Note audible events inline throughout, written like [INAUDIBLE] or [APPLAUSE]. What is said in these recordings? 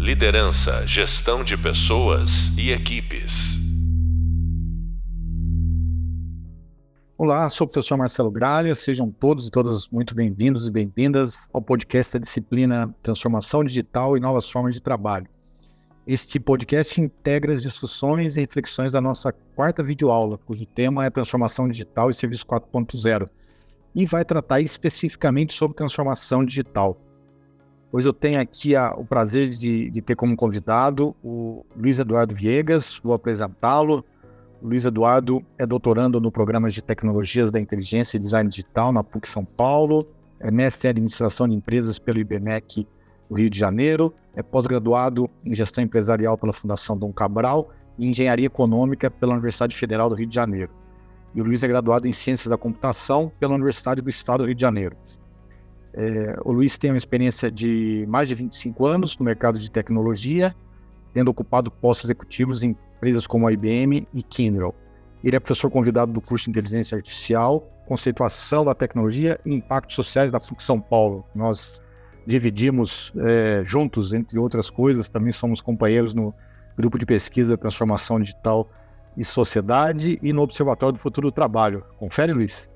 Liderança, gestão de pessoas e equipes. Olá, sou o professor Marcelo Gralha. Sejam todos e todas muito bem-vindos e bem-vindas ao podcast da disciplina Transformação Digital e Novas Formas de Trabalho. Este podcast integra as discussões e reflexões da nossa quarta videoaula, cujo tema é Transformação Digital e Serviço 4.0, e vai tratar especificamente sobre transformação digital. Hoje eu tenho aqui a, o prazer de, de, ter como convidado o Luiz Eduardo Viegas, vou apresentá-lo. Luiz Eduardo é doutorando no programa de Tecnologias da Inteligência e Design Digital na PUC São Paulo, é mestre em Administração de Empresas pelo IBMEC do Rio de Janeiro, é pós-graduado em Gestão Empresarial pela Fundação Dom Cabral e Engenharia Econômica pela Universidade Federal do Rio de Janeiro. E o Luiz é graduado em Ciências da Computação pela Universidade do Estado do Rio de Janeiro. É, o Luiz tem uma experiência de mais de 25 anos no mercado de tecnologia, tendo ocupado postos executivos em empresas como a IBM e Kyndryl. Ele é professor convidado do curso de Inteligência Artificial, Conceituação da Tecnologia e Impactos Sociais da PUC São Paulo. Nós dividimos é, juntos, entre outras coisas, também somos companheiros no grupo de pesquisa Transformação Digital e Sociedade e no Observatório do Futuro do Trabalho. Confere, Luiz?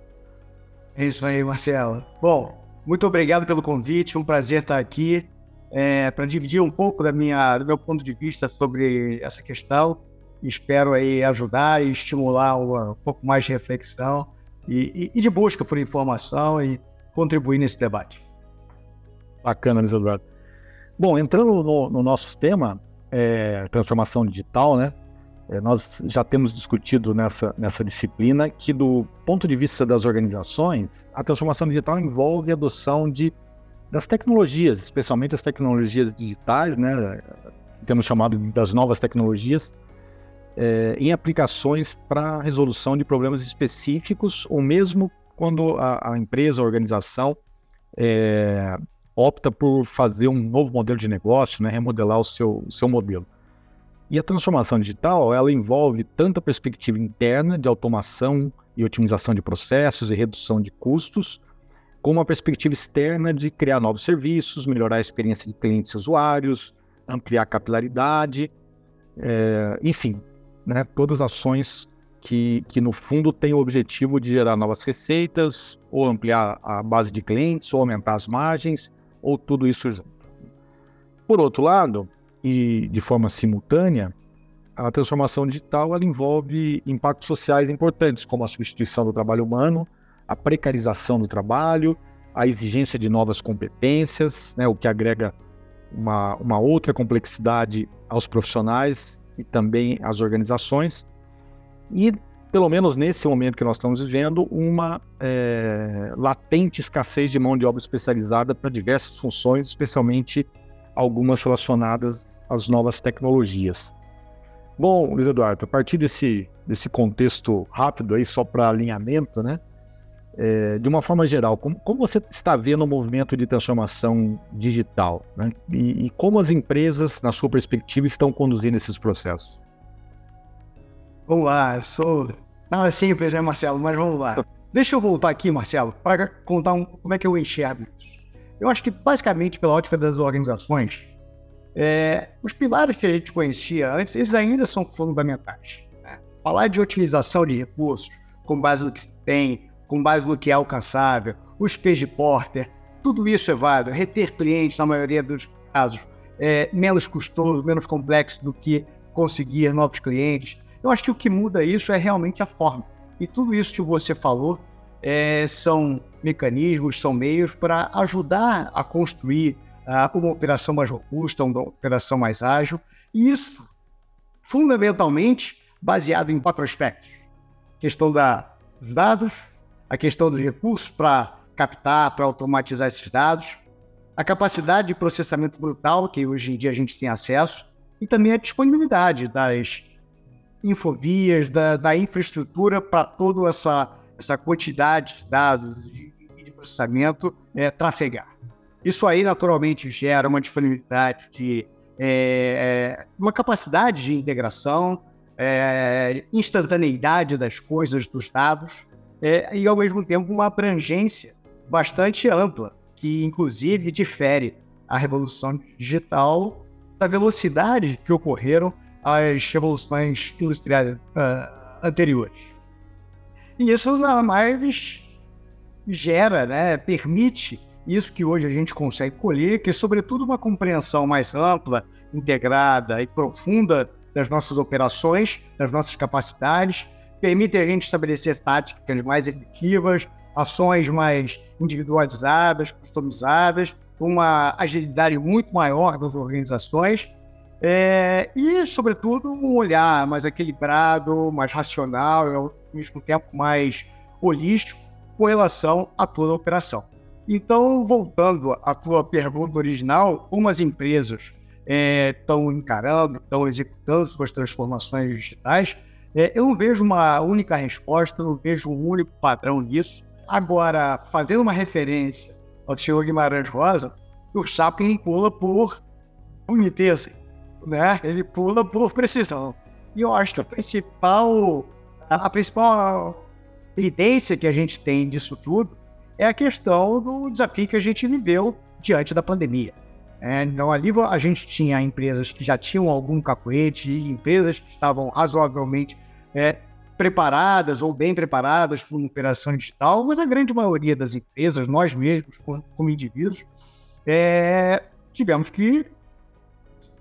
É isso aí, Marcelo. Bom, muito obrigado pelo convite, um prazer estar aqui é, para dividir um pouco da minha, do meu ponto de vista sobre essa questão. Espero aí ajudar e estimular uma, um pouco mais de reflexão e, e, e, de busca por informação e contribuir nesse debate. Bacana, Luiz Eduardo. Bom, entrando no, no nosso tema, é, transformação digital, né? É, nós já temos discutido nessa, nessa disciplina que, do ponto de vista das organizações, a transformação digital envolve a adoção de, das tecnologias, especialmente as tecnologias digitais, né, temos chamado das novas tecnologias, é, em aplicações para resolução de problemas específicos, ou mesmo quando a, a empresa, a organização, é, opta por fazer um novo modelo de negócio, né, remodelar o seu, o seu modelo. E a transformação digital, ela envolve tanto a perspectiva interna de automação e otimização de processos e redução de custos, como a perspectiva externa de criar novos serviços, melhorar a experiência de clientes e usuários, ampliar a capilaridade, é, enfim, né, todas as ações que, que, no fundo, têm o objetivo de gerar novas receitas, ou ampliar a base de clientes, ou aumentar as margens, ou tudo isso junto. Por outro lado, e de forma simultânea, a transformação digital ela envolve impactos sociais importantes, como a substituição do trabalho humano, a precarização do trabalho, a exigência de novas competências, né, o que agrega uma, uma outra complexidade aos profissionais e também às organizações. E, pelo menos nesse momento que nós estamos vivendo, uma é, latente escassez de mão de obra especializada para diversas funções, especialmente algumas relacionadas as novas tecnologias. Bom, Luiz Eduardo, a partir desse, desse contexto rápido aí, só para alinhamento, né? É, de uma forma geral, como, como, você está vendo o movimento de transformação digital? Né? E, e, como as empresas, na sua perspectiva, estão conduzindo esses processos? Vamos lá, eu sou. Não é simples, né, Marcelo? Mas vamos lá. Deixa eu voltar aqui, Marcelo, para contar um, como é que eu enxergo isso. Eu acho que, basicamente, pela ótica das organizações, é, os pilares que a gente conhecia antes, eles ainda são fundamentais. Né? Falar de otimização de recursos, com base no que tem, com base no que é alcançável, os P's de Porter, tudo isso é válido. Reter clientes, na maioria dos casos, é menos custoso, menos complexo do que conseguir novos clientes. Eu acho que o que muda isso é realmente a forma. E tudo isso que você falou é, são mecanismos, são meios para ajudar a construir uma operação mais robusta, uma operação mais ágil. E isso, fundamentalmente, baseado em quatro aspectos: a questão da, dos dados, a questão dos recursos para captar, para automatizar esses dados, a capacidade de processamento brutal, que hoje em dia a gente tem acesso, e também a disponibilidade das infovias, da, da infraestrutura para toda essa, essa quantidade de dados e de, de processamento é, trafegar. Isso aí, naturalmente, gera uma disponibilidade de é, é, uma capacidade de integração, é, instantaneidade das coisas, dos dados, é, e ao mesmo tempo uma abrangência bastante ampla, que inclusive difere a revolução digital da velocidade que ocorreram as revoluções industriais uh, anteriores. E isso nada mais gera, né, permite isso que hoje a gente consegue colher, que é sobretudo uma compreensão mais ampla, integrada e profunda das nossas operações, das nossas capacidades, permite a gente estabelecer táticas mais efetivas, ações mais individualizadas, customizadas, uma agilidade muito maior das organizações é, e, sobretudo, um olhar mais equilibrado, mais racional ao mesmo tempo, mais holístico com relação a toda a operação. Então, voltando à tua pergunta original, como as empresas estão é, encarando, estão executando suas transformações digitais, é, eu não vejo uma única resposta, não vejo um único padrão nisso. Agora, fazendo uma referência ao senhor Guimarães Rosa, o Chaplin pula por boniteza, né? Ele pula por precisão. E eu acho que a principal, a principal evidência que a gente tem disso tudo é a questão do desafio que a gente viveu diante da pandemia. É, então, ali a gente tinha empresas que já tinham algum capoete empresas que estavam razoavelmente é, preparadas ou bem preparadas para uma operação digital, mas a grande maioria das empresas, nós mesmos, como, indivíduos, é, tivemos que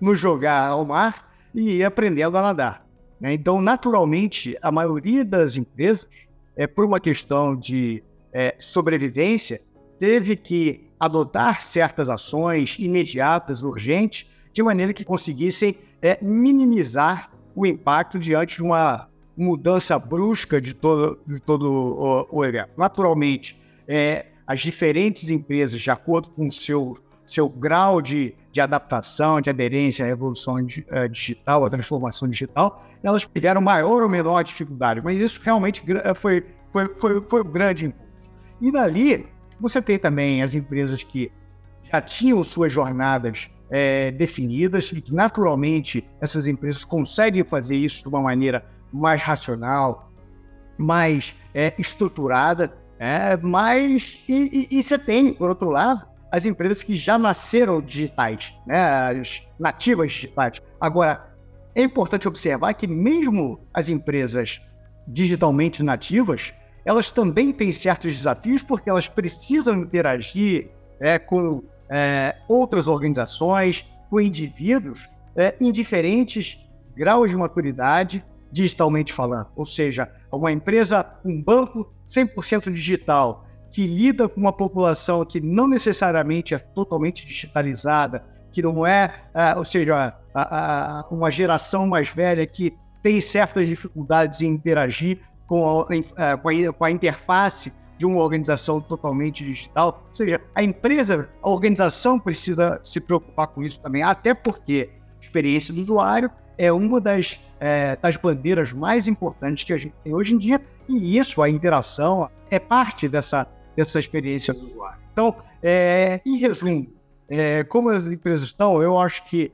nos jogar ao mar e ir aprendendo a nadar. Né? Então, naturalmente, a maioria das empresas, é, por uma questão de é, sobrevivência, teve que adotar certas ações imediatas, urgentes, de maneira que conseguissem é, minimizar o impacto diante de uma mudança brusca de todo, de todo o, o evento. Naturalmente, é, as diferentes empresas, de acordo com o seu, seu grau de, de adaptação, de aderência à revolução uh, digital, à transformação digital, elas tiveram maior ou menor dificuldade, mas isso realmente foi, foi, foi, foi um grande impulso. E dali, você tem também as empresas que já tinham suas jornadas é, definidas e que, naturalmente, essas empresas conseguem fazer isso de uma maneira mais racional, mais é, estruturada, é, mas e, e, e, você tem, por outro lado, as empresas que já nasceram digitais, né, as nativas digitais. Agora, é importante observar que mesmo as empresas digitalmente nativas, elas também têm certos desafios porque elas precisam interagir é, com é, outras organizações, com indivíduos é, em diferentes graus de maturidade digitalmente falando. Ou seja, uma empresa, um banco 100% digital, que lida com uma população que não necessariamente é totalmente digitalizada, que não é, uh, ou seja, uh, uh, uma geração mais velha que tem certas dificuldades em interagir com a, eh, com a, com a interface de uma organização totalmente digital. Ou seja, a empresa, a organização precisa se preocupar com isso também, até porque experiência do usuário é uma das, é, das bandeiras mais importantes que a gente tem hoje em dia, e isso, a interação, é parte dessa, dessa experiência do usuário. Então, é, em resumo, é, como as empresas estão, eu acho que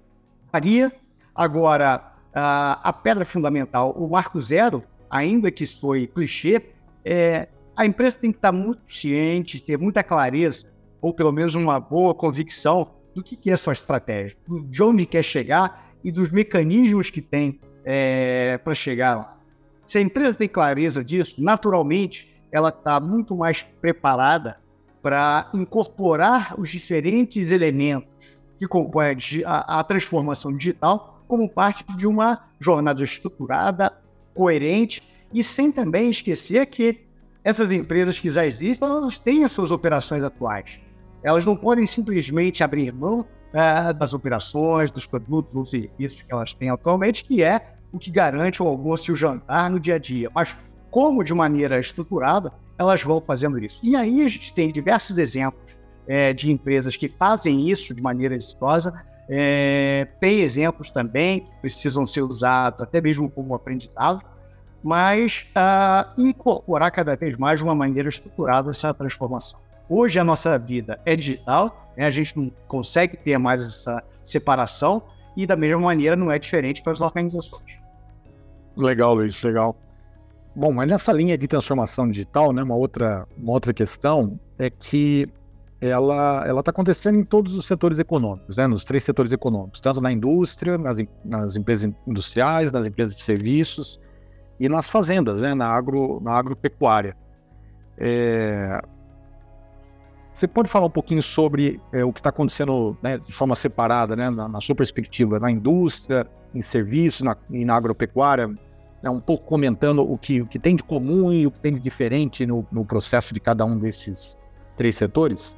varia. Agora, a, a pedra fundamental, o marco zero, ainda que foi clichê, é, a empresa tem que estar muito ciente, ter muita clareza, ou pelo menos uma boa convicção do que, que é sua estratégia, de onde quer chegar e dos mecanismos que tem é, para chegar lá. Se a empresa tem clareza disso, naturalmente ela está muito mais preparada para incorporar os diferentes elementos que compõem a, a, transformação digital como parte de uma jornada estruturada, coerente e sem também esquecer que essas empresas que já existem, elas têm as suas operações atuais. Elas não podem simplesmente abrir mão é, das operações, dos produtos ou serviços que elas têm atualmente, que é o que garante o almoço e o jantar no dia a dia. Mas como de maneira estruturada elas vão fazendo isso. E aí a gente tem diversos exemplos é, de empresas que fazem isso de maneira exitosa. É, tem exemplos também que precisam ser usados até mesmo como aprendizado, mas uh, incorporar cada vez mais de uma maneira estruturada essa transformação. Hoje a nossa vida é digital, né? a gente não consegue ter mais essa separação e da mesma maneira não é diferente para as organizações. Legal, Luiz, legal. Bom, mas nessa linha de transformação digital, né, uma outra, uma outra questão é que ela ela está acontecendo em todos os setores econômicos, né? Nos três setores econômicos, tanto na indústria, nas, nas empresas industriais, nas empresas de serviços e nas fazendas, né? Na agro na agropecuária. É... Você pode falar um pouquinho sobre é, o que está acontecendo né, de forma separada, né, na, na, sua perspectiva, na indústria, em serviços na, e na agropecuária? Né, um pouco comentando o que, o que tem de comum e o que tem de diferente no, no processo de cada um desses três setores?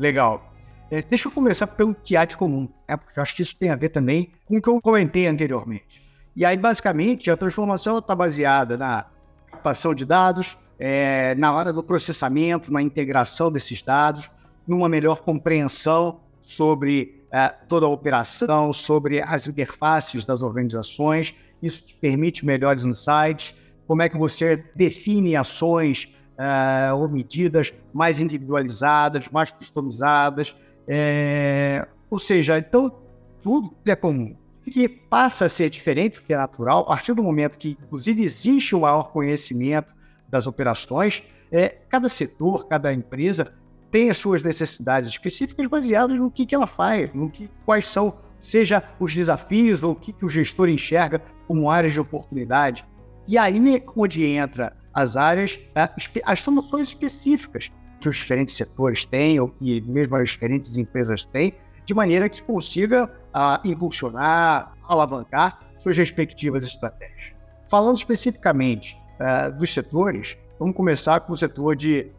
Legal. É, deixa eu começar pelo de comum, né, porque eu acho que isso tem a ver também com o que eu comentei anteriormente. E aí, basicamente, a transformação está baseada na captação de dados, é, na hora do processamento, na integração desses dados, numa melhor compreensão sobre é, toda a operação, sobre as interfaces das organizações. Isso te permite melhores insights, como é que você define ações é, ou medidas mais individualizadas, mais customizadas. É, ou seja, então, tudo é comum. Que passa a ser diferente, que é natural, a partir do momento que, inclusive, existe um maior conhecimento das operações, é, cada setor, cada empresa tem as suas necessidades específicas baseadas no que, que ela faz, no que, quais são, seja os desafios ou o que, que o gestor enxerga como áreas de oportunidade. E aí é onde entra as áreas, é, as soluções específicas que os diferentes setores têm ou que mesmo as diferentes empresas têm, de maneira que consiga uh, impulsionar, alavancar suas respectivas estratégias. Falando especificamente uh, dos setores, vamos começar com o setor de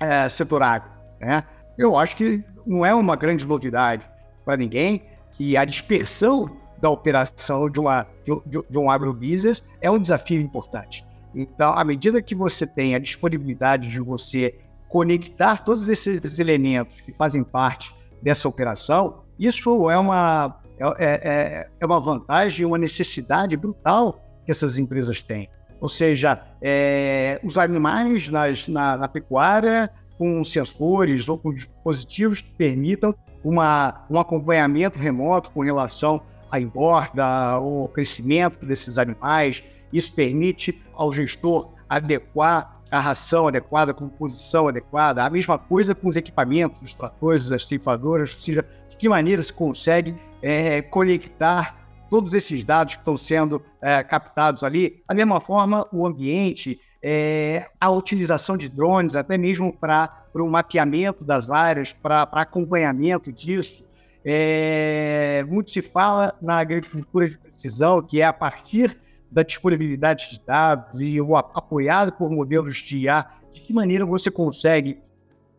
uh, setor agro. Né? Eu acho que não é uma grande novidade para ninguém que a dispersão da operação de, uma, de, de um agrobusiness é um desafio importante. Então, à medida que você tem a disponibilidade de você conectar todos esses elementos que fazem parte dessa operação, isso é uma, é, é, é uma vantagem, uma necessidade brutal que essas empresas têm ou seja, é, os animais nas, na, na, pecuária com sensores ou com dispositivos que permitam uma, um acompanhamento remoto com relação à engorda ou crescimento desses animais. Isso permite ao gestor adequar a ração adequada, a composição adequada. A mesma coisa com os equipamentos, os tratores, as ceifadoras, ou seja, de que maneira se consegue é, conectar todos esses dados que estão sendo é, captados ali. Da mesma forma, o ambiente, é, a utilização de drones, até mesmo para o mapeamento das áreas, para acompanhamento disso. É, muito se fala na agricultura de precisão, que é a partir da disponibilidade de dados e o, apoiado por modelos de IA, de que maneira você consegue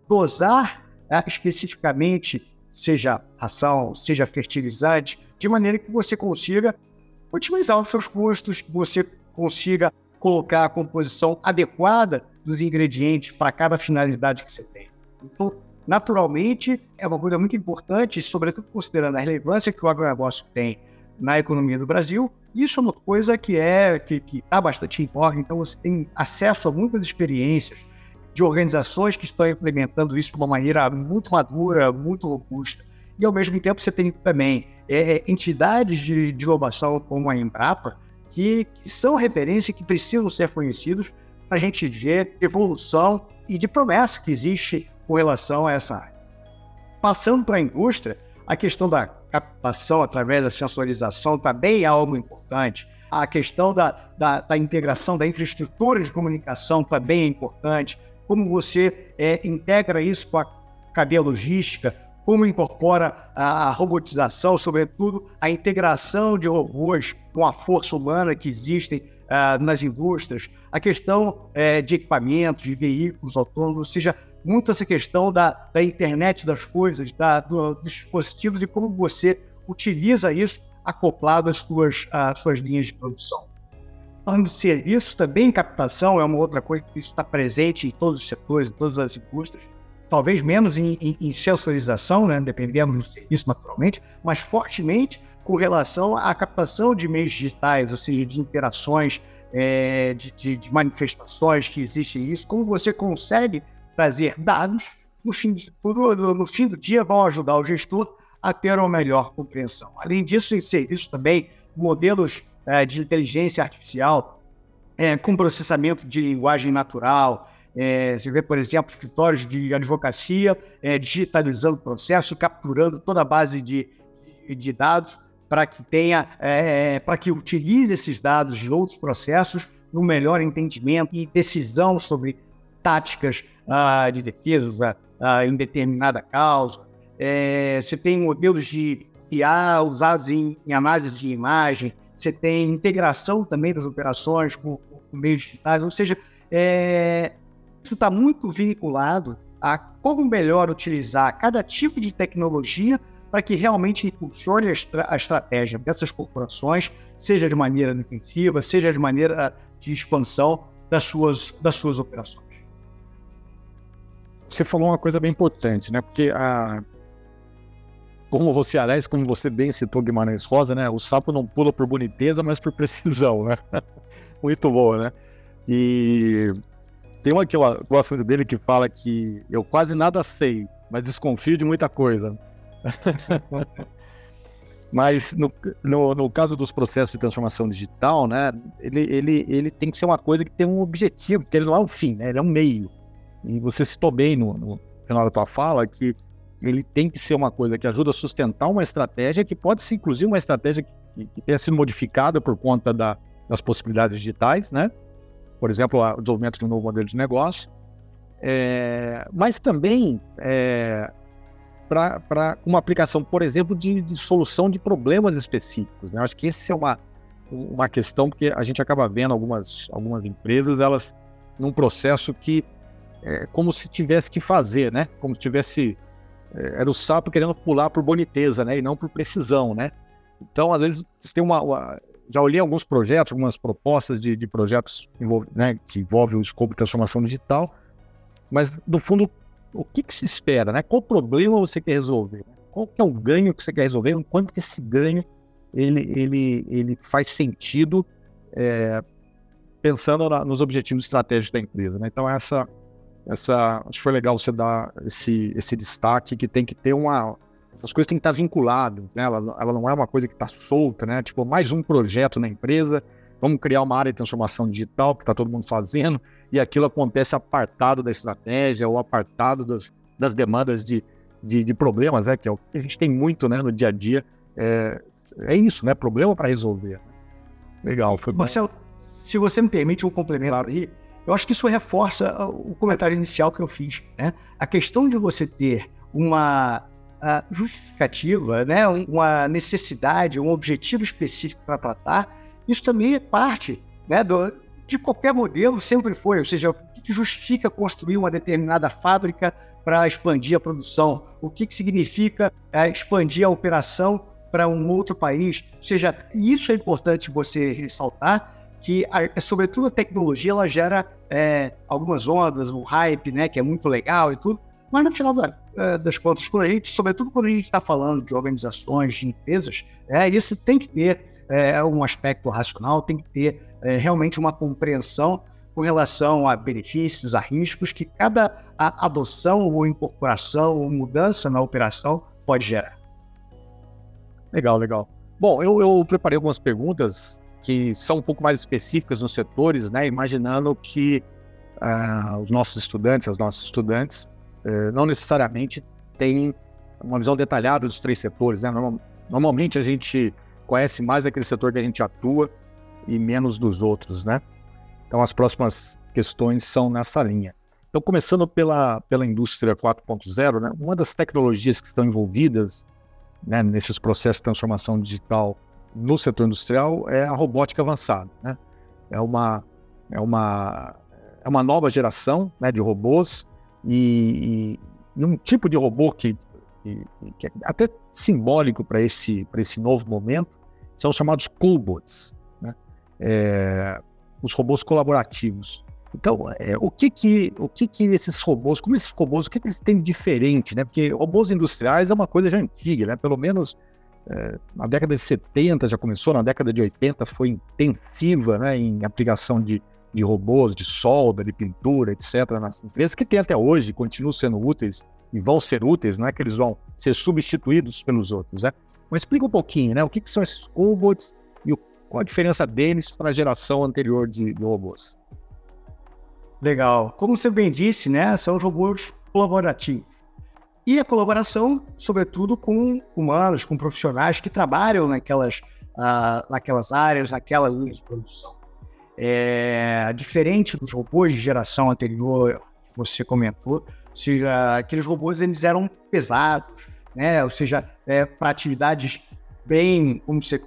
dosar é, especificamente, seja ração, seja fertilizante, de maneira que você consiga otimizar os seus custos, que você consiga colocar a composição adequada dos ingredientes para cada finalidade que você tem. Então, naturalmente, é uma coisa muito importante, sobretudo considerando a relevância que o agronegócio tem na economia do Brasil. Isso é uma coisa que é que está bastante em voga, então você tem acesso a muitas experiências de organizações que estão implementando isso de uma maneira muito madura, muito robusta. E ao mesmo tempo você tem também é, é, entidades de, de inovação como a Embrapa, que, que são referência que precisam ser conhecidos para a gente ver evolução e de promessa que existe com relação a essa área. Passando para a indústria, a questão da captação através da sensorização também é algo importante. A questão da, da, da integração da infraestrutura de comunicação também é importante. Como você é, integra isso com a cadeia logística, como incorpora a, robotização, sobretudo a integração de robôs com a força humana que existem uh, nas indústrias, a questão uh, de equipamentos, de veículos autônomos, ou seja, muito essa questão da, da internet das coisas, da, do, dos dispositivos e como você utiliza isso acoplado às suas, às suas linhas de produção. Falando de serviço, também captação é uma outra coisa que está presente em todos os setores, em todas as indústrias talvez menos em, em, em sensorização, né, dependendo do serviço naturalmente, mas fortemente com relação à captação de meios digitais, ou seja, de interações, é, de, de, de, manifestações que existem isso, como você consegue trazer dados no fim, no fim do dia vão ajudar o gestor a ter uma melhor compreensão. Além disso, em serviço também, modelos é, de inteligência artificial é, com processamento de linguagem natural, É, você vê, por exemplo, escritórios de advocacia é, digitalizando o processo, capturando toda a base de, de dados para que tenha, é, para que utilize esses dados de outros processos no melhor entendimento e decisão sobre táticas ah, de defesa ah, em determinada causa. É, você tem modelos de IA usados em, em, análise de imagem, você tem integração também das operações com, com meios digitais, ou seja, é, isso está muito vinculado a como melhor utilizar cada tipo de tecnologia para que realmente impulsione a, estra a, estratégia dessas corporações, seja de maneira defensiva, seja de maneira de expansão das suas, das suas operações. Você falou uma coisa bem importante, né? Porque a, como você, aliás, como você bem citou Guimarães Rosa, né? O sapo não pula por boniteza, mas por precisão, né? [LAUGHS] Muito bom, né? E tem uma que eu gosto muito dele que fala que eu quase nada sei, mas desconfio de muita coisa. [LAUGHS] mas no, no, no, caso dos processos de transformação digital, né, ele, ele, ele tem que ser uma coisa que tem um objetivo, porque ele não é um fim, né, ele é um meio. E você citou bem no, no final da tua fala que ele tem que ser uma coisa que ajuda a sustentar uma estratégia que pode ser, inclusive, uma estratégia que, que tenha sido modificada por conta da, das possibilidades digitais, né? por exemplo, o desenvolvimento de um novo modelo de negócio, é, mas também é, para uma aplicação, por exemplo, de, de, solução de problemas específicos. Né? Acho que essa é uma, uma questão que a gente acaba vendo algumas, algumas empresas, elas num processo que é como se tivesse que fazer, né? Como se tivesse é, era o sapo querendo pular por boniteza, né? E não por precisão, né? Então, às vezes, você tem uma, uma já olhei alguns projetos, algumas propostas de, de projetos envolve, né, que envolvem o escopo de transformação digital, mas no fundo, o que, que, se espera, né? Qual problema você quer resolver? Qual que é o ganho que você quer resolver? Quanto que esse ganho ele, ele, ele faz sentido é, pensando na, nos objetivos estratégicos da empresa, né? Então essa essa acho que foi legal você dar esse, esse destaque que tem que ter uma essas coisas têm que estar vinculadas, né? Ela, ela não é uma coisa que está solta, né? Tipo, mais um projeto na empresa, vamos criar uma área de transformação digital que está todo mundo fazendo, e aquilo acontece apartado da estratégia ou apartado das, das demandas de, de, de, problemas, né? Que é o que a gente tem muito né, no dia a dia. É, é isso, né? Problema para resolver. Legal, foi Marcelo, se você me permite um complemento aí, eu acho que isso reforça o comentário inicial que eu fiz. Né? A questão de você ter uma uh, justificativa, né, uma necessidade, um objetivo específico para tratar, isso também é parte né, do, de qualquer modelo, sempre foi. Ou seja, o que justifica construir uma determinada fábrica para expandir a produção? O que, que significa é, expandir a operação para um outro país? Ou seja, isso é importante você ressaltar, que, a, sobretudo, a tecnologia ela gera é, algumas ondas, um hype, né, que é muito legal e tudo, mas no final da, é, das contas, quando a gente, sobretudo quando a gente está falando de organizações, de empresas, é, isso tem que ter é, um aspecto racional, tem que ter é, realmente uma compreensão com relação a benefícios, a riscos que cada adoção ou incorporação ou mudança na operação pode gerar. Legal, legal. Bom, eu, eu preparei algumas perguntas que são um pouco mais específicas nos setores, né? Imaginando que uh, os nossos estudantes, as nossas estudantes, eh, não necessariamente tem uma visão detalhada dos três setores. Né? normalmente a gente conhece mais aquele setor que a gente atua e menos dos outros, né? Então as próximas questões são nessa linha. Então começando pela, pela indústria 4.0, né? uma das tecnologias que estão envolvidas né, nesses processos de transformação digital no setor industrial é a robótica avançada, né? É uma é uma é uma nova geração né, de robôs e, e, um tipo de robô que, que, que é até simbólico para esse, esse novo momento são os chamados cobots, né? é, os robôs colaborativos. Então, é, o que que, o que que esses robôs, como esses robôs, o que, que eles têm de diferente, né? Porque robôs industriais é uma coisa já antiga, né? Pelo menos é, na década de 70 já começou, na década de 80 foi intensiva, né? Em aplicação de, de robôs, de solda, de pintura, etc., nas empresas, que tem até hoje, continuam sendo úteis e vão ser úteis, não é que eles vão ser substituídos pelos outros, né? Mas explica um pouquinho, né? O que, que são esses cobots e o, qual a diferença deles para a geração anterior de, de robôs? Legal. Como você bem disse, né, são robôs colaborativos. E a colaboração, sobretudo, com humanos, com profissionais que trabalham naquelas, uh, naquelas áreas, naquela linha de produção. É, diferente dos robôs de geração anterior que você comentou, ou seja, aqueles robôs eles eram pesados, né? ou seja, é, para atividades bem, como você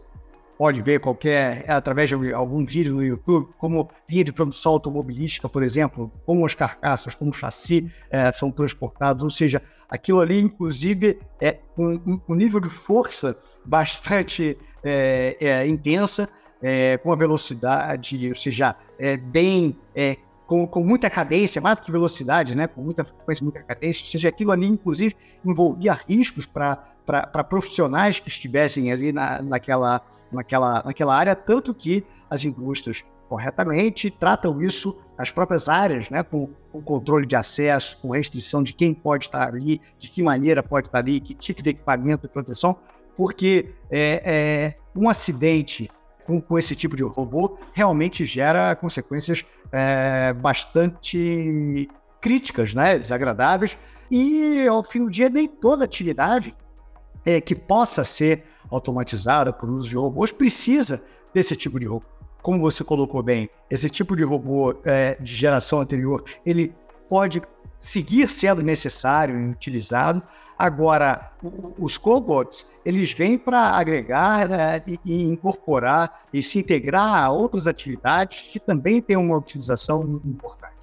pode ver qualquer, através de algum vídeo no YouTube, como linha de produção automobilística, por exemplo, como as carcaças, como o chassi é, são transportados, ou seja, aquilo ali, inclusive, é um, um nível de força bastante é, é, intensa, é, com a velocidade, ou seja, é, bem é, com, com, muita cadência, mais do que velocidade, né? com muita frequência, muita cadência, ou seja, aquilo ali, inclusive, envolvia riscos para profissionais que estivessem ali na, naquela, naquela, naquela área, tanto que as indústrias corretamente tratam isso as próprias áreas, né, com, com, controle de acesso, com restrição de quem pode estar ali, de que maneira pode estar ali, que tipo de equipamento de proteção, porque é, é um acidente com, com, esse tipo de robô realmente gera consequências é, bastante críticas, né, desagradáveis, e ao fim do dia nem toda atividade é, que possa ser automatizada por uso de robôs precisa desse tipo de robô. Como você colocou bem, esse tipo de robô é, de geração anterior, ele pode seguir sendo necessário e utilizado. Agora, os cobots, eles vêm para agregar né, e, incorporar e se integrar a outras atividades que também têm uma utilização muito importante.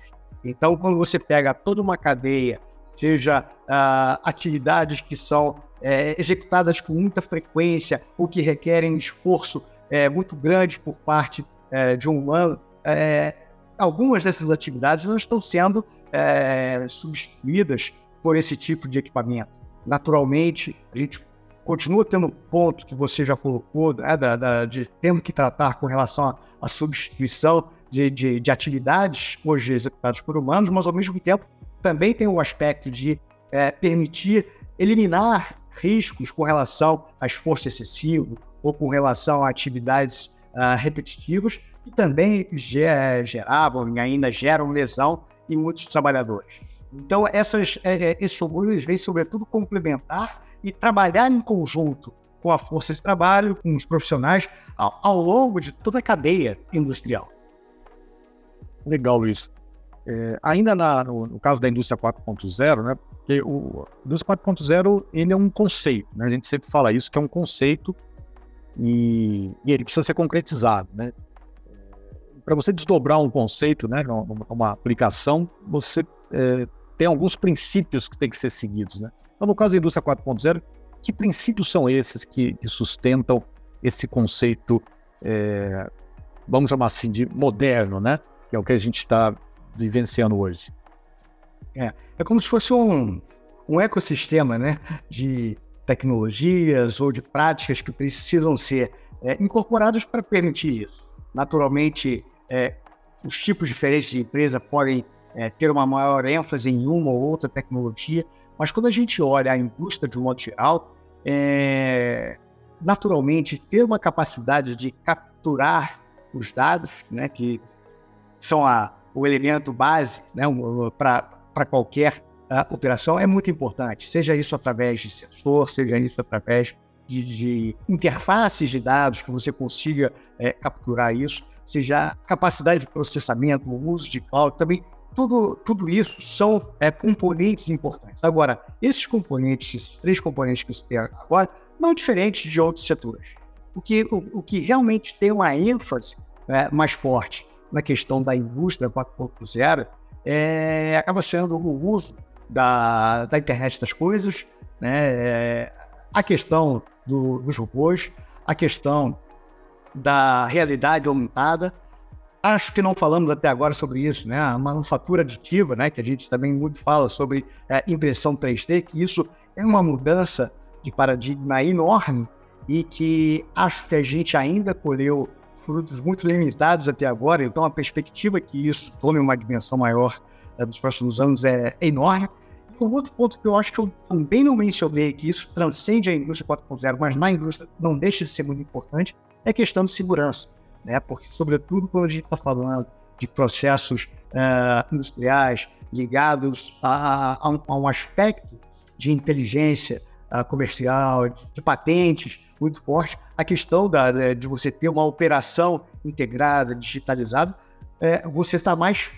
Então, quando você pega toda uma cadeia, seja uh, atividades que são é, executadas com muita frequência, o que requerem esforço é, muito grande por parte é, de um humano, é, algumas dessas atividades não estão sendo é, substituídas por esse tipo de equipamento. Naturalmente, a gente continua tendo ponto que você já colocou, né, da, da, de tendo que tratar com relação à substituição de, de, de, atividades hoje executadas por humanos, mas ao mesmo tempo também tem o aspecto de é, permitir eliminar riscos com relação a esforço excessivo ou com relação a atividades uh, repetitivas que também geravam e ainda geram lesão em muitos trabalhadores. Então, essas, é, é, esses robôs vêm, sobretudo, complementar e trabalhar em conjunto com a força de trabalho, com os profissionais, ao, ao longo de toda a cadeia industrial. Legal, Luiz. É, ainda na, no, no, caso da indústria 4.0, né, porque o indústria 4.0 ele é um conceito, né? A gente sempre fala isso que é um conceito e, e ele precisa ser concretizado, né? Para você desdobrar um conceito, né, numa aplicação, você é, tem alguns princípios que têm que ser seguidos, né? Então, no caso da indústria 4.0, que princípios são esses que, que sustentam esse conceito, é, vamos chamar assim, de moderno, né? Que é o que a gente está vivenciando hoje. É, é como se fosse um, um ecossistema né, de tecnologias ou de práticas que precisam ser é, incorporadas para permitir isso. Naturalmente, é, os tipos diferentes de empresa podem é, ter uma maior ênfase em uma ou outra tecnologia, mas quando a gente olha a indústria de um modo geral, é, naturalmente ter uma capacidade de capturar os dados, né, que são a, o elemento base né, para qualquer uh, operação é muito importante, seja isso através de sensor, seja isso através de, de interfaces de dados que você consiga é, capturar isso, seja a capacidade de processamento, o uso de cloud, também tudo, tudo isso são é, componentes importantes. Agora, esses componentes, esses três componentes que você tem agora, não diferentes de outros setores. O que, o, o que realmente tem uma ênfase é, mais forte na questão da indústria 4.0 é, acaba sendo o uso da, da internet das coisas, né? É, a questão do, dos robôs, a questão da realidade aumentada. Acho que não falamos até agora sobre isso, né? A manufatura aditiva, né? Que a gente também muito fala sobre é, impressão 3D, que isso é uma mudança de paradigma enorme e que acho que a gente ainda colheu frutos muito limitados até agora, então a perspectiva que isso tome uma dimensão maior né, nos próximos anos é, é enorme. E um outro ponto que eu acho que eu também não mencionei, que isso transcende a indústria 4.0, mas na indústria não deixa de ser muito importante, é questão de segurança. Né? Porque, sobretudo, quando a gente está falando de processos uh, industriais ligados a, a, a, um aspecto de inteligência uh, comercial, de, de, patentes muito forte, a questão da, de você ter uma operação integrada, digitalizada, é, você está mais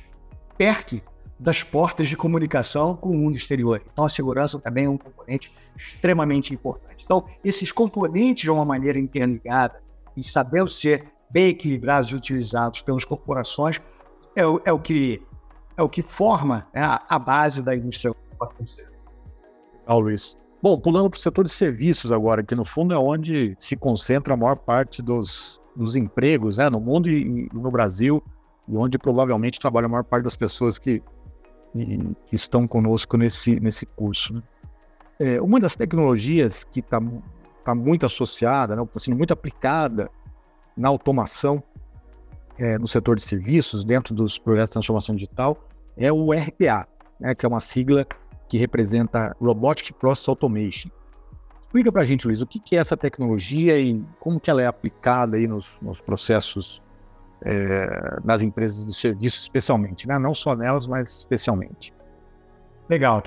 perto das portas de comunicação com o mundo exterior. Então, a segurança também é um componente extremamente importante. Então, esses componentes de uma maneira interligada e sabendo ser bem equilibrados e utilizados pelas corporações é o, é o que é o que forma né, a base da indústria 4.0. Legal, Luiz. Bom, pulando para o setor de serviços agora, que no fundo é onde se concentra a maior parte dos, dos empregos né, no mundo e, e no Brasil, e onde provavelmente trabalha a maior parte das pessoas que, que estão conosco nesse, nesse curso. Né? É, uma das tecnologias que está tá muito associada, está né, tá sendo muito aplicada na automação é, no setor de serviços, dentro dos projetos de transformação digital, é o RPA, né, que é uma sigla que representa Robotic Process Automation. Explica para a gente, Luiz, o que, que, é essa tecnologia e como que ela é aplicada aí nos, nos processos é, nas empresas de serviço, especialmente, né? não só nelas, mas especialmente. Legal.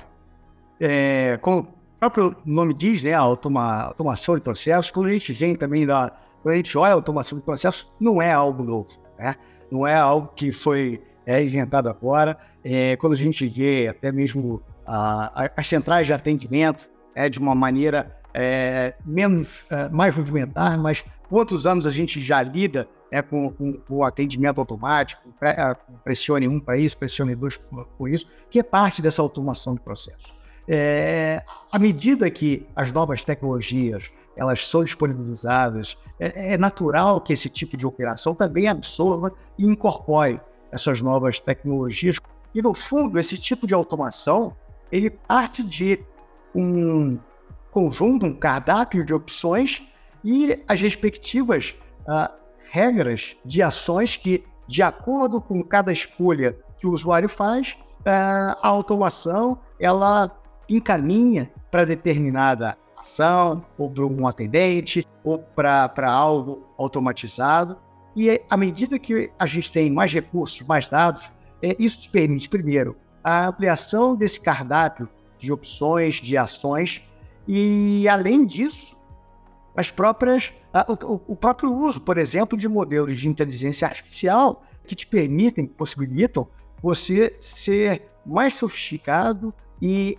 É, como próprio nome diz, né, a automa, automação de processos, quando a gente vem também da, quando a gente olha a automação de processos, não é algo novo, né? não é algo que foi é, inventado agora. É, quando a gente vê até mesmo as centrais de atendimento é, de uma maneira é, menos, é, mais rudimentar, mas quantos anos a gente já lida é, com, o atendimento automático, é, pressione um para isso, pressione dois com isso, que é parte dessa automação do processo. É, à medida que as novas tecnologias elas são disponibilizadas, é, é natural que esse tipo de operação também absorva e incorpore essas novas tecnologias. E, no fundo, esse tipo de automação ele parte de um conjunto, um cardápio de opções e as respectivas uh, regras de ações que, de acordo com cada escolha que o usuário faz, uh, a automação ela encaminha para determinada ação, ou para um atendente, ou para algo automatizado. E à medida que a gente tem mais recursos, mais dados, é, isso permite, primeiro, a ampliação desse cardápio de opções, de ações, e além disso, as próprias, o, próprio uso, por exemplo, de modelos de inteligência artificial que te permitem, possibilitam você ser mais sofisticado e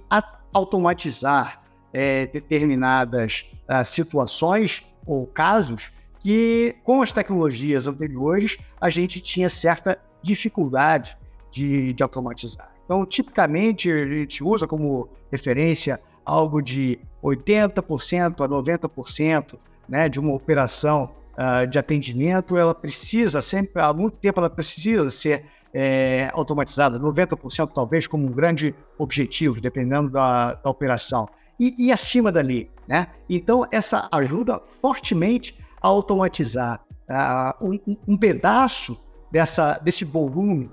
automatizar é, determinadas uh, situações ou casos que, com as tecnologias anteriores, a gente tinha certa dificuldade de, de automatizar. Então, tipicamente, a gente usa como referência algo de 80% a 90% né, de uma operação uh, de atendimento, ela precisa sempre, há muito tempo, ela precisa ser é, automatizada, 90% talvez como um grande objetivo, dependendo da, da operação. E, e, acima dali, né? Então, essa ajuda fortemente a automatizar uh, um, um, pedaço dessa, desse volume uh,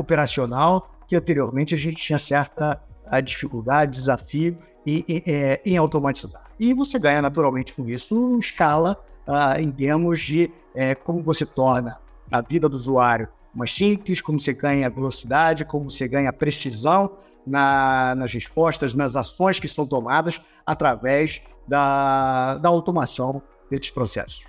operacional que anteriormente a gente tinha certa a dificuldade, desafio e, e, é, em automatizar. E você ganha naturalmente com isso escala uh, em termos de é, como você torna a vida do usuário mais simples, como você ganha velocidade, como você ganha precisão na, nas respostas, nas ações que são tomadas através da, da automação desses processos.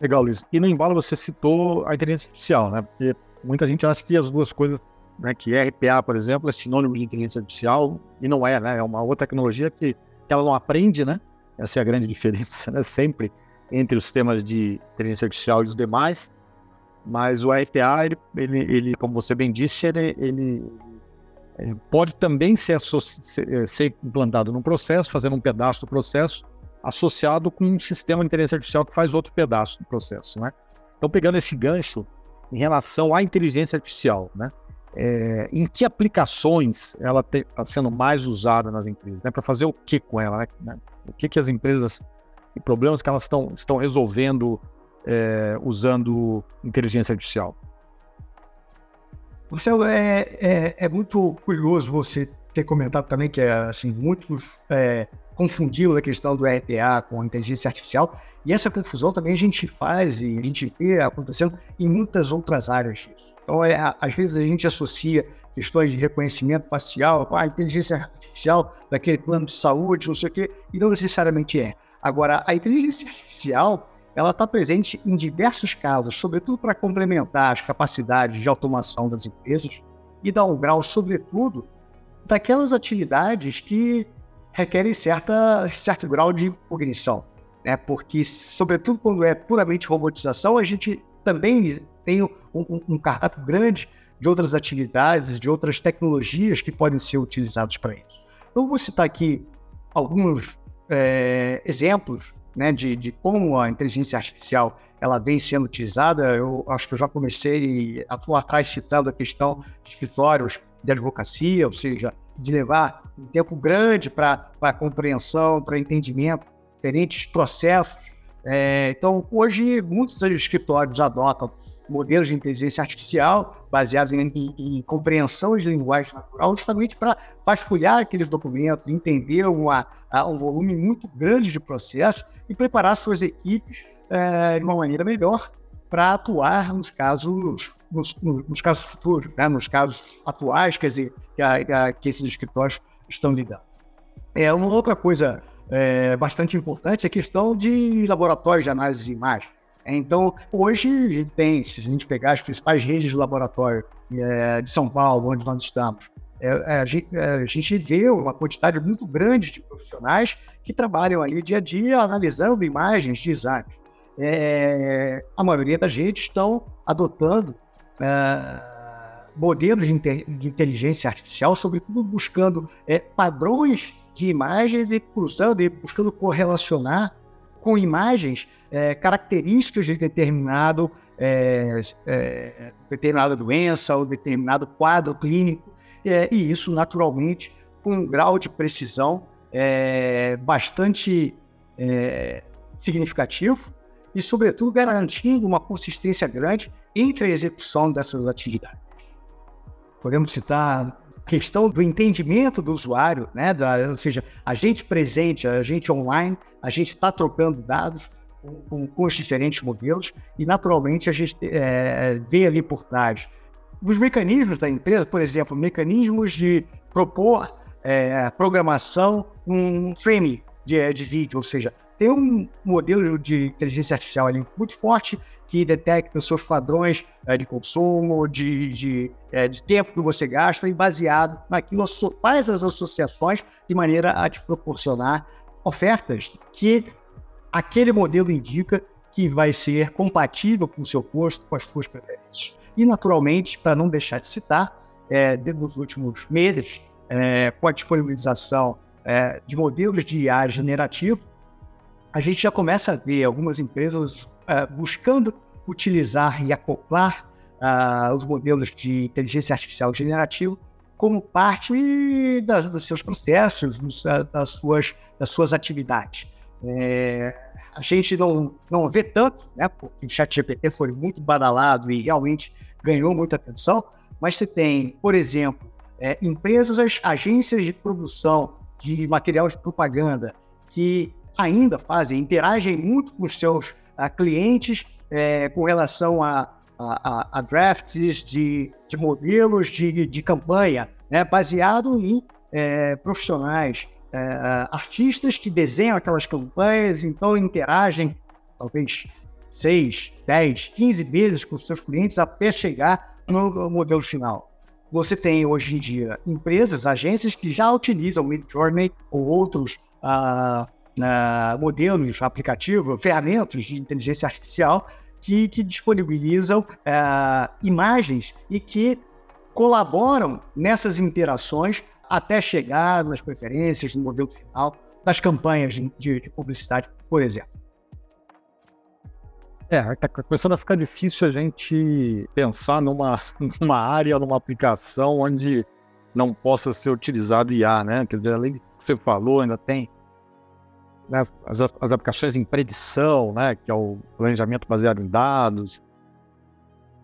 Legal, Luiz. E no embalo você citou a inteligência artificial, né? Porque muita gente acha que as duas coisas né, que RPA, por exemplo, é sinônimo de inteligência artificial, e não é, né? É uma outra tecnologia que, que ela não aprende, né? Essa é a grande [LAUGHS] diferença, né? Sempre entre os sistemas de inteligência artificial e os demais. Mas o RPA, ele, ele, ele como você bem disse, ele, ele, ele pode também ser, ser, ser implantado num processo, fazendo um pedaço do processo, associado com um sistema de inteligência artificial que faz outro pedaço do processo, né? Então, pegando esse gancho em relação à inteligência artificial, né? é, em que aplicações ela está sendo mais usada nas empresas, né? Para fazer o que com ela, né? O que, que as empresas e problemas que elas estão, estão resolvendo é, usando inteligência artificial? Marcelo, é, é, é, muito curioso você ter comentado também que assim, muitos é, a questão do RPA com inteligência artificial, e essa confusão também a gente faz e a gente vê acontecendo em muitas outras áreas disso. Então, é, às vezes a gente associa questões de reconhecimento facial, a inteligência artificial daquele plano de saúde, não sei o quê, e não necessariamente é. Agora, a inteligência artificial, ela está presente em diversos casos, sobretudo para complementar as capacidades de automação das empresas e dar um grau, sobretudo, daquelas atividades que requerem certa, certo grau de cognição. Né? Porque, sobretudo quando é puramente robotização, a gente também tem um, um, um cardápio grande de outras atividades, de outras tecnologias que podem ser utilizadas para isso. Então, vou citar aqui alguns é, exemplos né, de, de, como a inteligência artificial ela vem sendo utilizada. Eu acho que eu já comecei a atrás citando a questão de escritórios de advocacia, ou seja, de levar um tempo grande para compreensão, para entendimento, diferentes processos. É, então, hoje, muitos escritórios adotam modelos de inteligência artificial baseados em, em, em compreensão de linguagem natural, justamente para vasculhar aqueles documentos, entender uma, um volume muito grande de processos e preparar suas equipes é, de uma maneira melhor para atuar nos casos nos, nos casos futuros, né? nos casos atuais, quer dizer, que, a, que esses escritórios estão lidando. É, uma outra coisa é, bastante importante é a questão de laboratórios de análise de imagem. Então, hoje a gente tem, se a gente pegar as principais redes de laboratório é, de São Paulo, onde nós estamos, é, é a, gente, é, a, gente, vê uma quantidade muito grande de profissionais que trabalham ali dia a dia analisando imagens de exames. É, a maioria das redes estão adotando modelos de, de, inteligência artificial, sobretudo buscando padrões de imagens e cruzando e buscando correlacionar com imagens é, características de determinado, é, é, determinada doença ou determinado quadro clínico, é, e isso naturalmente com um grau de precisão é, bastante significativo e, sobretudo, garantindo uma consistência grande entre a execução dessas atividades. Podemos citar questão do entendimento do usuário, né? Da, ou seja, a gente presente, a gente online, a gente está trocando dados com, com, os diferentes modelos e, naturalmente, a gente é, vê ali por trás os mecanismos da empresa, por exemplo, mecanismos de propor é, programação um frame de, de vídeo, ou seja, tem um modelo de inteligência artificial ali muito forte que detecta os seus padrões é, de consumo, de, de, é, de, tempo que você gasta e baseado naquilo faz as associações de maneira a te proporcionar ofertas que aquele modelo indica que vai ser compatível com o seu custo, com as suas preferências. E, naturalmente, para não deixar de citar, é, nos últimos meses, é, com a disponibilização é, de modelos de IA generativo, a gente já começa a ver algumas empresas uh, buscando utilizar e acoplar uh, os modelos de inteligência artificial generativa como parte das, dos seus processos, dos, uh, das, suas, das suas atividades. É, a gente não, não vê tanto, né, porque o ChatGPT foi muito badalado e realmente ganhou muita atenção, mas você tem, por exemplo, é, empresas, agências de produção de material de propaganda que ainda fazem, interagem muito com os seus uh, clientes é, com relação a, a, a drafts de, de modelos de, de campanha, né, baseado em é, profissionais, é, artistas que desenham aquelas campanhas, então interagem talvez 6, 10, 15 vezes com os seus clientes até chegar no modelo final. Você tem hoje em dia empresas, agências que já utilizam Midjourney ou outros uh, uh, modelos, aplicativos, ferramentas de inteligência artificial que, que disponibilizam uh, imagens e que colaboram nessas interações até chegar nas preferências, no modelo final das campanhas de, de, de publicidade, por exemplo. É, está começando a ficar difícil a gente pensar numa, [LAUGHS] numa área, numa aplicação onde não possa ser utilizado IA, né? Quer dizer, além do que você falou, ainda tem né, as, as, aplicações em predição, né, que é o planejamento baseado em dados,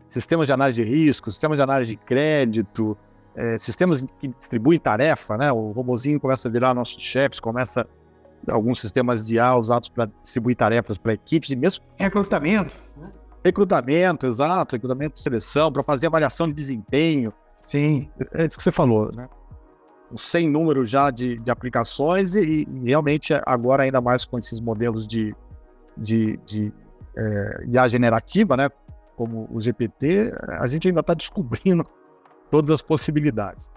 sistemas de análise de risco, sistemas de análise de crédito, é, sistemas que distribuem tarefa, né, o robozinho começa a virar nossos chefes, começa alguns sistemas de IA usados para distribuir tarefas para equipes, e mesmo recrutamento. Né? Recrutamento, exato, recrutamento de seleção, para fazer avaliação de desempenho. Sim. É o que você falou, né? Sem número já de, de aplicações e, e, realmente agora ainda mais com esses modelos de, de, de é, IA generativa, né, como o GPT, a gente ainda está descobrindo [LAUGHS] todas as possibilidades.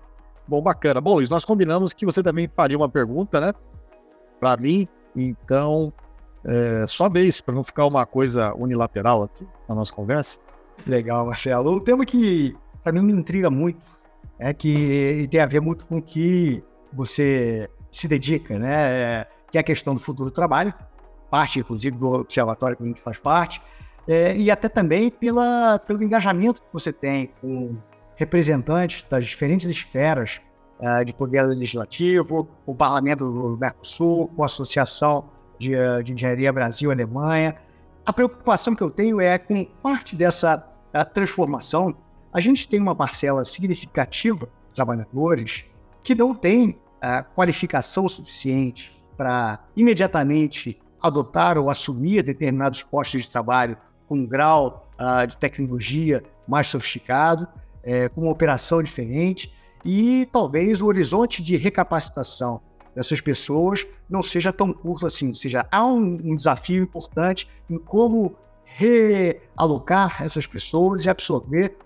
Bom, bacana. Bom, Luiz, nós combinamos que você também faria uma pergunta, né, para mim, então, é, só vez, para não ficar uma coisa unilateral aqui na nossa conversa. Legal, Marcelo. O tema que para mim me intriga muito é que tem a ver muito com o que você se dedica, né? Que é a questão do futuro do trabalho, parte, inclusive, do observatório que a gente faz parte, é, e até também pela, pelo engajamento que você tem com representantes das diferentes esferas é, de poder legislativo, o Parlamento do Mercosul, com a Associação de, de Engenharia Brasil-Alemanha. A preocupação que eu tenho é com parte dessa transformação a gente tem uma parcela significativa de trabalhadores que não tem uh, qualificação suficiente para imediatamente adotar ou assumir determinados postos de trabalho com um grau uh, de tecnologia mais sofisticado, é, com uma operação diferente e talvez o horizonte de recapacitação dessas pessoas não seja tão curto assim. Ou seja, há um, um desafio importante em como realocar essas pessoas e absorver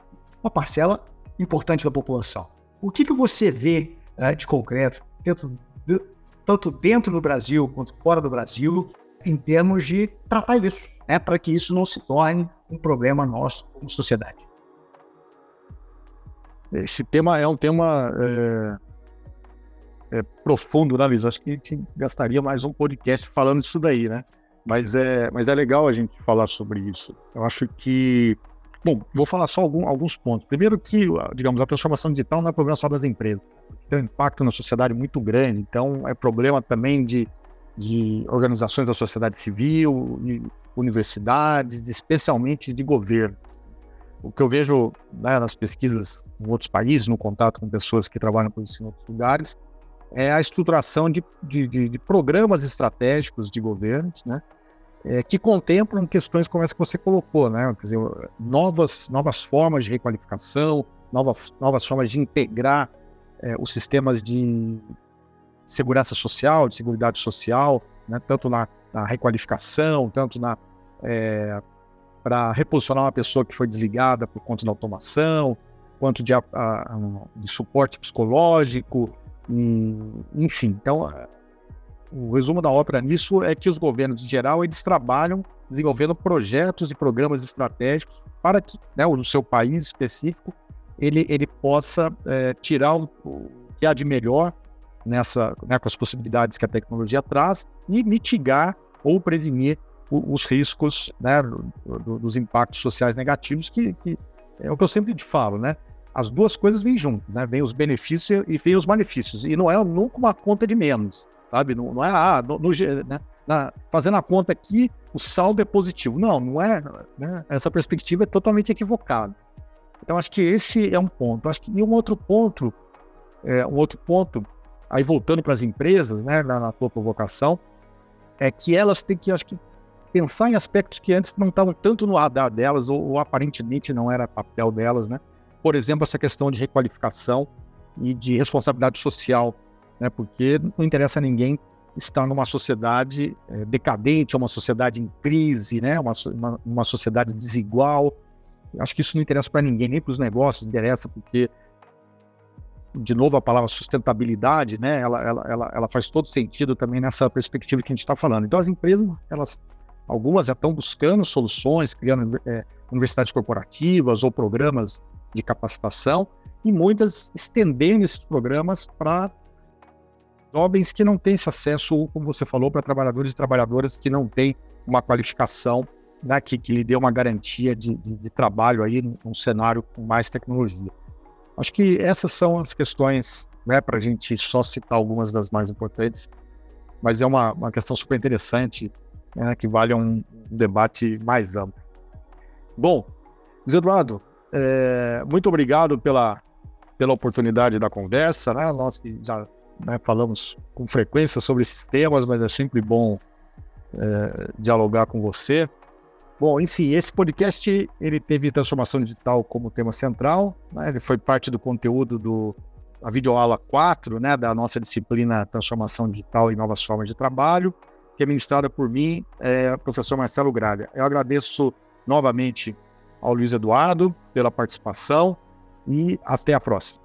uma parcela importante da população. O que, que você vê é, de concreto, dentro de, tanto dentro do Brasil quanto fora do Brasil, em termos de tratar isso, né, para que isso não se torne um problema nosso como sociedade? Esse tema é um tema é, é profundo, né, Luiz? Acho que a gente gastaria mais um podcast falando isso daí, né? Mas é, mas é legal a gente falar sobre isso. Eu acho que Bom, vou falar só algum, alguns pontos. Primeiro que, digamos, a transformação digital não é problema só das empresas. Tem um impacto na sociedade muito grande, então é problema também de, de organizações da sociedade civil, universidades, especialmente de governo. O que eu vejo né, nas pesquisas em outros países, no contato com pessoas que trabalham com isso em outros lugares, é a estruturação de, de, de, de programas estratégicos de governos, né, é, que contemplam questões como essa que você colocou, né? Quer dizer, novas, novas formas de requalificação, novas, novas formas de integrar é, os sistemas de segurança social, de segurança social, né? tanto na, na, requalificação, tanto na é, para reposicionar uma pessoa que foi desligada por conta da automação, quanto de, a, a, de suporte psicológico, e, enfim. Então, o resumo da ópera nisso é que os governos, em geral, eles trabalham desenvolvendo projetos e programas estratégicos para que né, o seu país específico ele, ele possa é, tirar o, o, que há de melhor nessa, né, com as possibilidades que a tecnologia traz e mitigar ou prevenir o, os riscos né, do, do, dos impactos sociais negativos, que, que, é o que eu sempre te falo, né? As duas coisas vêm juntas, né? Vem os benefícios e vem os malefícios. E não é nunca uma conta de menos sabe? Não, não é, ah, no, no, né? Na, fazendo a conta aqui, o saldo é positivo. Não, não é. Né? Essa perspectiva é totalmente equivocada. Então, acho que esse é um ponto. Acho que e um outro ponto, é, um outro ponto, aí voltando para as empresas, né, na, na tua provocação, é que elas têm que, acho que, pensar em aspectos que antes não estavam tanto no radar delas, ou, ou aparentemente não era papel delas, né? Por exemplo, essa questão de requalificação e de responsabilidade social né? porque não interessa a ninguém estar numa sociedade é, decadente, uma sociedade em crise, né? uma, uma, uma sociedade desigual. Acho que isso não interessa para ninguém, nem para os negócios interessa, porque, de novo, a palavra sustentabilidade, né? ela, ela, ela, ela faz todo sentido também nessa perspectiva que a gente está falando. Então, as empresas, elas, algumas já estão buscando soluções, criando é, universidades corporativas ou programas de capacitação, e muitas estendendo esses programas para jovens que não têm esse acesso, ou como você falou, para trabalhadores e trabalhadoras que não têm uma qualificação né, que, que lhe dê uma garantia de, de, de trabalho aí num cenário com mais tecnologia. Acho que essas são as questões, né, para a gente só citar algumas das mais importantes, mas é uma, uma questão super interessante, né, que vale um, debate mais amplo. Bom, Eduardo, é, muito obrigado pela, pela oportunidade da conversa, né? Nós já né, falamos com frequência sobre esses temas, mas é sempre bom é, dialogar com você. Bom, enfim, esse podcast ele teve transformação digital como tema central, né, ele foi parte do conteúdo do a videoaula 4, né, da nossa disciplina Transformação Digital e Novas Formas de Trabalho, que é ministrada por mim, é, professor Marcelo Gralha. Eu agradeço novamente ao Luiz Eduardo pela participação e até a próxima.